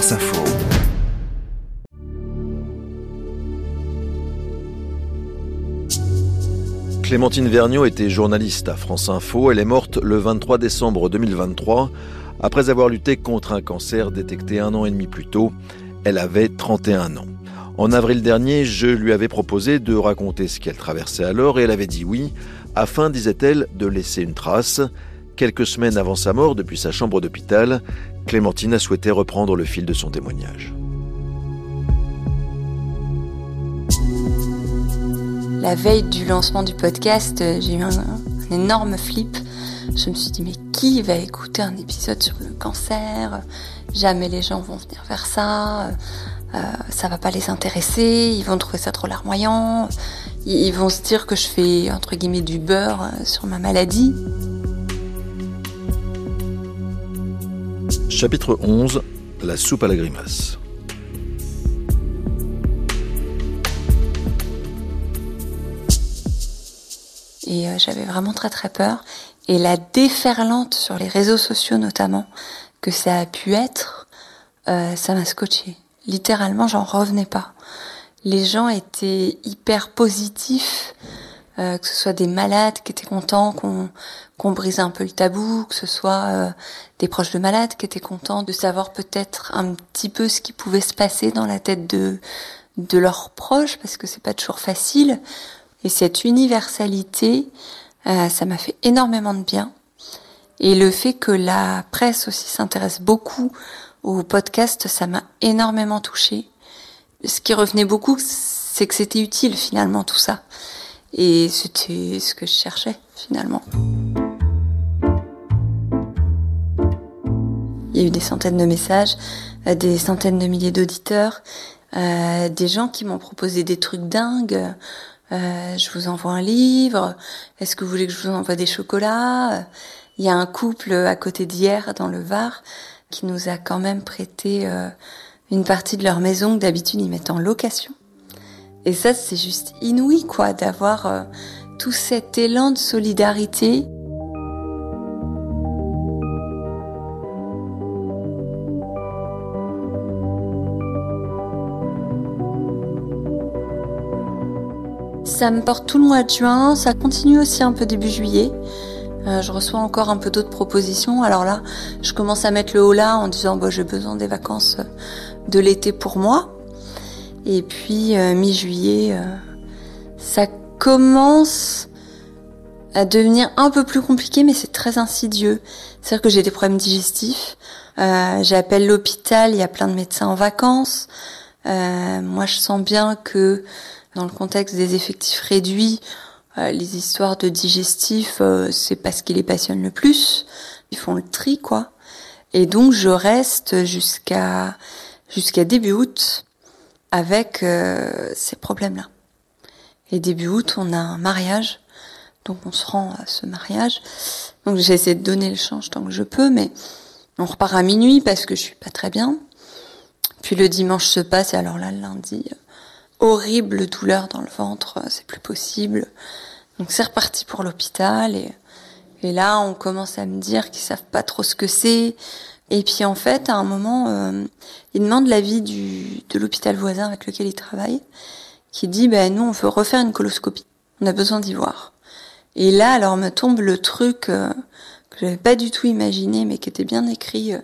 Info. Clémentine Vergniaud était journaliste à France Info. Elle est morte le 23 décembre 2023 après avoir lutté contre un cancer détecté un an et demi plus tôt. Elle avait 31 ans. En avril dernier, je lui avais proposé de raconter ce qu'elle traversait alors et elle avait dit oui, afin, disait-elle, de laisser une trace. Quelques semaines avant sa mort, depuis sa chambre d'hôpital, Clémentine a souhaité reprendre le fil de son témoignage. La veille du lancement du podcast, euh, j'ai eu un, énorme flip. Je me suis dit, mais qui va écouter un épisode sur le cancer? Jamais les gens vont venir vers ça. Euh, ça va pas les intéresser. Ils vont trouver ça trop larmoyant. Ils vont se dire que je fais, entre guillemets, du beurre euh, sur ma maladie. Chapitre 11 La soupe à la grimace. Et euh, j'avais vraiment très très peur. Et la déferlante sur les réseaux sociaux notamment que ça a pu être, euh, ça m'a scotché. Littéralement, j'en revenais pas. Les gens étaient hyper positifs, euh, que ce soit des malades qui étaient contents qu'on brise un peu le tabou, que ce soit des proches de malades qui étaient contents de savoir peut-être un petit peu ce qui pouvait se passer dans la tête de de leurs proches, parce que c'est pas toujours facile. Et cette universalité, euh, ça m'a fait énormément de bien. Et le fait que la presse aussi s'intéresse beaucoup au podcast, ça m'a énormément touché. Ce qui revenait beaucoup, c'est que c'était utile finalement tout ça. Et c'était ce que je cherchais finalement. Il y a eu des centaines de messages, euh, des centaines de milliers d'auditeurs, euh, des gens qui m'ont proposé des trucs dingues. Euh, je vous envoie un livre. Est-ce que vous voulez que je vous envoie des chocolats? Il y a un couple à côté d'hier dans le Var qui nous a quand même prêté euh, une partie de leur maison que d'habitude ils mettent en location. Et ça, c'est juste inouï, quoi, d'avoir euh, tout cet élan de solidarité. Ça me porte tout le mois de juin, ça continue aussi un peu début juillet. Euh, je reçois encore un peu d'autres propositions. Alors là, je commence à mettre le haut là en disant bah, j'ai besoin des vacances de l'été pour moi. Et puis euh, mi-juillet, euh, ça commence à devenir un peu plus compliqué, mais c'est très insidieux. C'est-à-dire que j'ai des problèmes digestifs. J'appelle l'hôpital, il y a plein de médecins en vacances. moi, je sens bien que dans le contexte des effectifs réduits, euh, les histoires de digestif, euh, c'est pas ce qui les passionne le plus. Ils font le tri, quoi. Et donc je reste jusqu'à jusqu'à début août avec euh, ces problèmes-là. Et début août, on a un mariage, donc on se rend à ce mariage. Donc j'essaie de donner le change tant que je peux, mais on repart à minuit parce que je suis pas très bien. Puis le dimanche se passe, et alors là, le lundi, horrible douleur dans le ventre, c'est plus possible. Donc c'est reparti pour l'hôpital et, et là on commence à me dire qu'ils savent pas trop ce que c'est. Et puis en fait à un moment euh, ils demandent l'avis du de l'hôpital voisin avec lequel ils travaillent, qui dit ben nous on veut refaire une coloscopie, on a besoin d'y voir. Et là alors me tombe le truc euh, que j'avais pas du tout imaginé mais qui était bien écrit. Euh,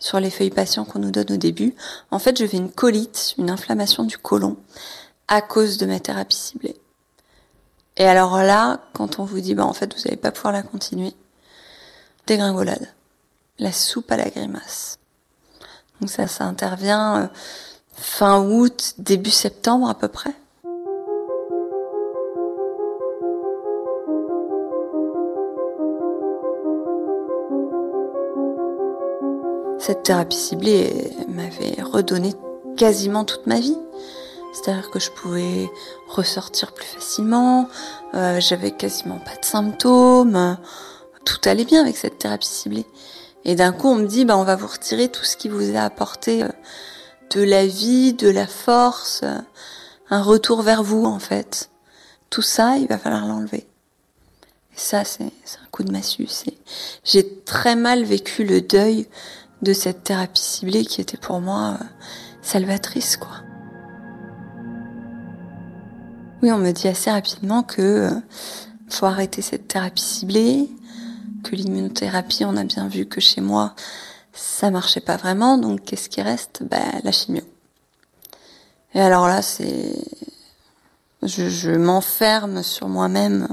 sur les feuilles patients qu'on nous donne au début. En fait, je fais une colite, une inflammation du côlon, à cause de ma thérapie ciblée. Et alors là, quand on vous dit, bah, en fait, vous n'allez pas pouvoir la continuer, dégringolade. La soupe à la grimace. Donc ça, ça intervient euh, fin août, début septembre à peu près. Cette thérapie ciblée m'avait redonné quasiment toute ma vie. C'est-à-dire que je pouvais ressortir plus facilement, euh, j'avais quasiment pas de symptômes, tout allait bien avec cette thérapie ciblée. Et d'un coup, on me dit, bah, on va vous retirer tout ce qui vous a apporté euh, de la vie, de la force, euh, un retour vers vous, en fait. Tout ça, il va falloir l'enlever. Et ça, c'est un coup de massue. J'ai très mal vécu le deuil de cette thérapie ciblée qui était pour moi euh, salvatrice, quoi. Oui, on me dit assez rapidement que faut arrêter cette thérapie ciblée, que l'immunothérapie, on a bien vu que chez moi, ça marchait pas vraiment, donc qu'est-ce qui reste? Ben la chimio. Et alors là, c'est, je, m'enferme sur moi-même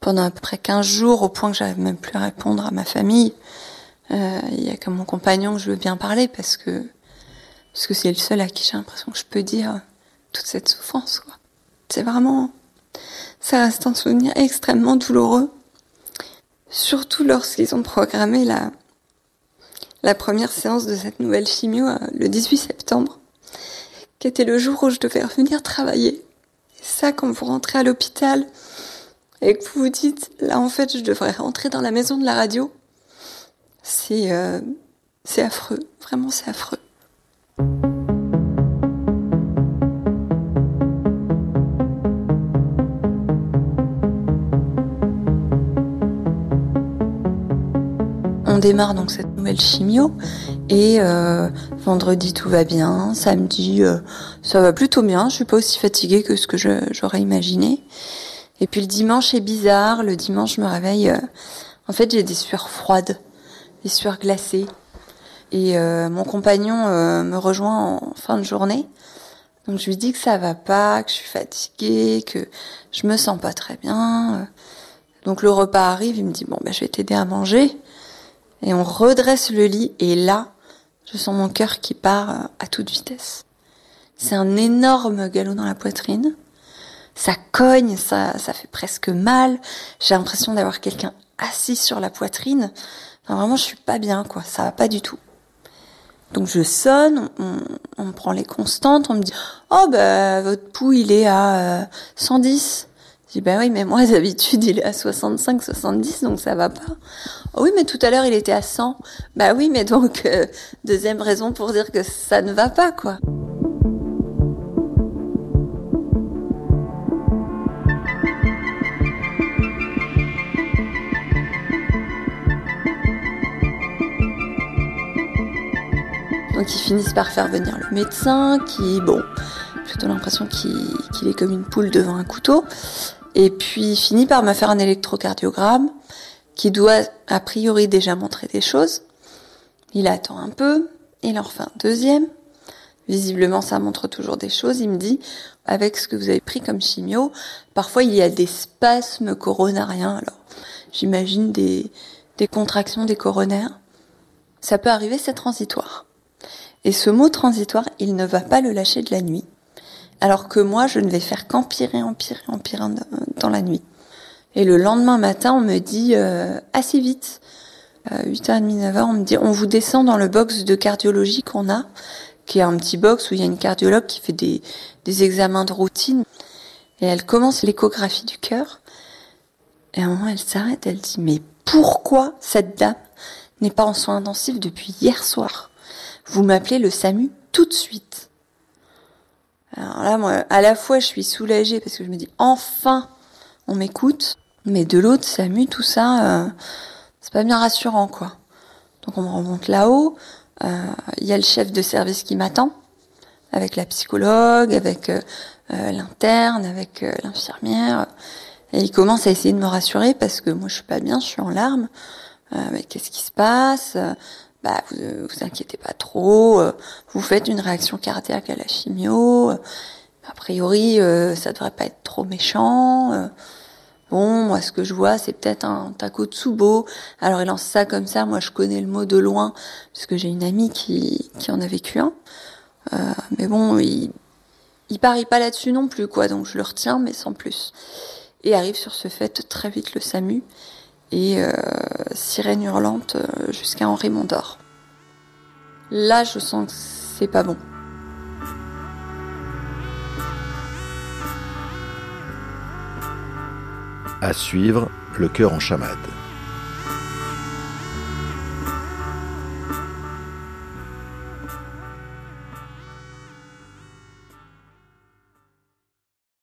pendant à peu près 15 jours, au point que j'arrive même plus à répondre à ma famille. Euh, il y a que mon compagnon que je veux bien parler parce que parce que c'est le seul à qui j'ai l'impression que je peux dire toute cette souffrance. Quoi. C'est vraiment, ça reste un souvenir extrêmement douloureux, surtout lorsqu'ils ont programmé la première séance de cette nouvelle chimio euh, le 18 septembre, qui était le jour où je devais revenir travailler. Et ça, quand vous rentrez à l'hôpital et que vous vous dites, là en fait, je devrais rentrer dans la maison de la radio, c'est euh, c'est affreux, vraiment c'est affreux. On démarre donc cette nouvelle chimio et euh, vendredi tout va bien, samedi euh, ça va plutôt bien, je suis pas aussi fatiguée que ce que j'aurais imaginé. Et puis le dimanche est bizarre, le dimanche je me réveille, euh, en fait j'ai des sueurs froides, des sueurs glacées. Et mon compagnon me rejoint en fin de journée. Donc je lui dis que ça va pas, que je suis fatiguée, que je me sens pas très bien. Donc le repas arrive, il me dit bon ben je vais t'aider à manger. Et on redresse le lit et là, je sens mon cœur qui part à toute vitesse. C'est un énorme galop dans la poitrine. Ça cogne, ça, ça fait presque mal. J'ai l'impression d'avoir quelqu'un assis sur la poitrine. Enfin, vraiment, je suis pas bien, quoi. Ça va pas du tout. Donc je sonne, on, on prend les constantes, on me dit oh bah votre pouls il est à 110. Dis bah oui mais moi d'habitude il est à 65, 70 donc ça va pas. Oh oui, mais tout à l'heure, il était à 100. Bah oui, mais donc, euh, deuxième raison pour dire que ça ne va pas, quoi. Donc ils finissent par faire venir le médecin qui, bon, plutôt l'impression qu'il est comme une poule devant un couteau. Et puis il finit par me faire un électrocardiogramme qui doit a priori déjà montrer des choses. Il attend un peu, il en refait un deuxième. Visiblement, ça montre toujours des choses. Il me dit, avec ce que vous avez pris comme chimio, parfois il y a des spasmes coronariens. Alors, j'imagine des, des contractions des coronaires. Ça peut arriver, c'est transitoire. Et ce mot transitoire, il ne va pas le lâcher de la nuit. Alors que moi, je ne vais faire qu'empirer, empirer, empirer dans la nuit. Et le lendemain matin, on me dit euh, assez vite, euh, 8h30, 9h, on me dit on vous descend dans le box de cardiologie qu'on a, qui est un petit box où il y a une cardiologue qui fait des examens de routine. Et elle commence l'échographie du cœur. Et à un moment, elle s'arrête, elle dit mais pourquoi cette dame n'est pas en soins intensifs depuis hier soir? Vous m'appelez le SAMU tout de suite. Alors là, moi, à la fois, je suis soulagée parce que je me dis enfin, on m'écoute. Mais de l'autre, SAMU, tout ça, euh, c'est pas bien rassurant, quoi. Donc on me remonte là-haut. Euh, il y a le chef de service qui m'attend, avec la psychologue, avec euh, l'interne, avec l'infirmière. Et il commence à essayer de me rassurer parce que moi je suis pas bien, je suis en larmes. mais qu'est-ce qui se passe? Bah vous, vous inquiétez pas trop. vous faites une réaction cardiaque à la chimio. A priori, ça devrait pas être trop méchant. Bon, moi, ce que je vois, c'est peut-être un Takotsubo. Alors, il lance ça comme ça. Moi, je connais le mot de loin, parce que j'ai une amie qui, en a vécu un. Euh, mais bon, il, il parie pas là-dessus non plus, quoi. Donc, je le retiens, mais sans plus. Et arrive sur ce fait très vite le SAMU. Et euh, sirène hurlante euh, jusqu'à Henri Mondor. Là, je sens que c'est pas bon. À suivre, le cœur en chamade.